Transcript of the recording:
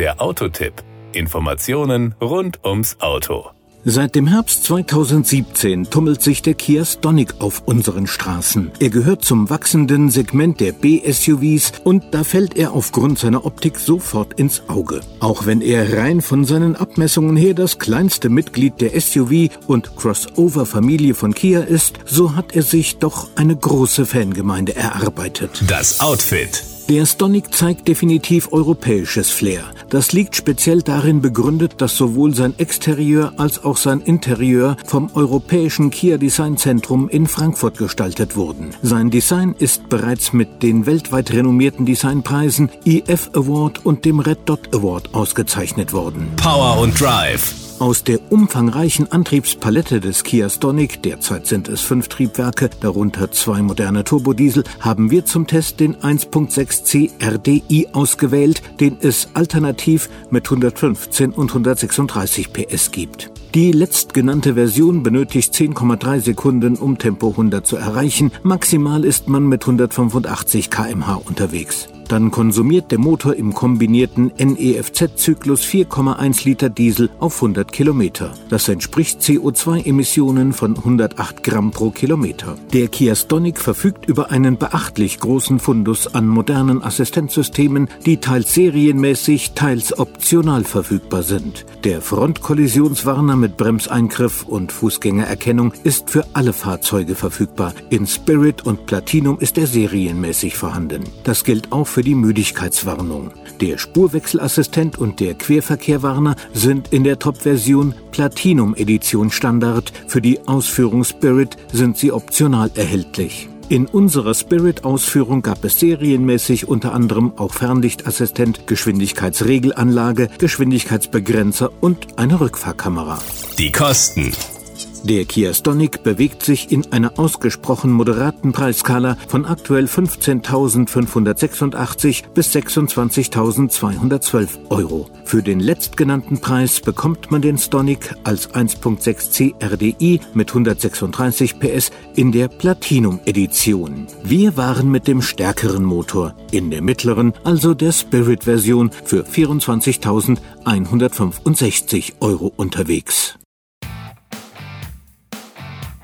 Der Autotipp. Informationen rund ums Auto. Seit dem Herbst 2017 tummelt sich der Kia Stonic auf unseren Straßen. Er gehört zum wachsenden Segment der B-SUVs und da fällt er aufgrund seiner Optik sofort ins Auge. Auch wenn er rein von seinen Abmessungen her das kleinste Mitglied der SUV und Crossover-Familie von Kia ist, so hat er sich doch eine große Fangemeinde erarbeitet. Das Outfit. Der Stonic zeigt definitiv europäisches Flair. Das liegt speziell darin begründet, dass sowohl sein Exterieur als auch sein Interieur vom europäischen Kia Design Zentrum in Frankfurt gestaltet wurden. Sein Design ist bereits mit den weltweit renommierten Designpreisen EF Award und dem Red Dot Award ausgezeichnet worden. Power und Drive. Aus der umfangreichen Antriebspalette des Kia Stonic, derzeit sind es fünf Triebwerke, darunter zwei moderne Turbodiesel, haben wir zum Test den 1.6C RDI ausgewählt, den es alternativ mit 115 und 136 PS gibt. Die letztgenannte Version benötigt 10,3 Sekunden, um Tempo 100 zu erreichen. Maximal ist man mit 185 kmh unterwegs. Dann konsumiert der Motor im kombinierten NEFZ-Zyklus 4,1 Liter Diesel auf 100 Kilometer. Das entspricht CO2-Emissionen von 108 Gramm pro Kilometer. Der Kia Stonic verfügt über einen beachtlich großen Fundus an modernen Assistenzsystemen, die teils serienmäßig, teils optional verfügbar sind. Der Frontkollisionswarner mit Bremseingriff und Fußgängererkennung ist für alle Fahrzeuge verfügbar. In Spirit und Platinum ist er serienmäßig vorhanden. Das gilt auch für für die Müdigkeitswarnung. Der Spurwechselassistent und der Querverkehrwarner sind in der Top-Version Platinum Edition Standard. Für die Ausführung Spirit sind sie optional erhältlich. In unserer Spirit-Ausführung gab es serienmäßig unter anderem auch Fernlichtassistent, Geschwindigkeitsregelanlage, Geschwindigkeitsbegrenzer und eine Rückfahrkamera. Die Kosten. Der Kia Stonic bewegt sich in einer ausgesprochen moderaten Preisskala von aktuell 15.586 bis 26.212 Euro. Für den letztgenannten Preis bekommt man den Stonic als 1.6C RDI mit 136 PS in der Platinum Edition. Wir waren mit dem stärkeren Motor in der mittleren, also der Spirit Version für 24.165 Euro unterwegs.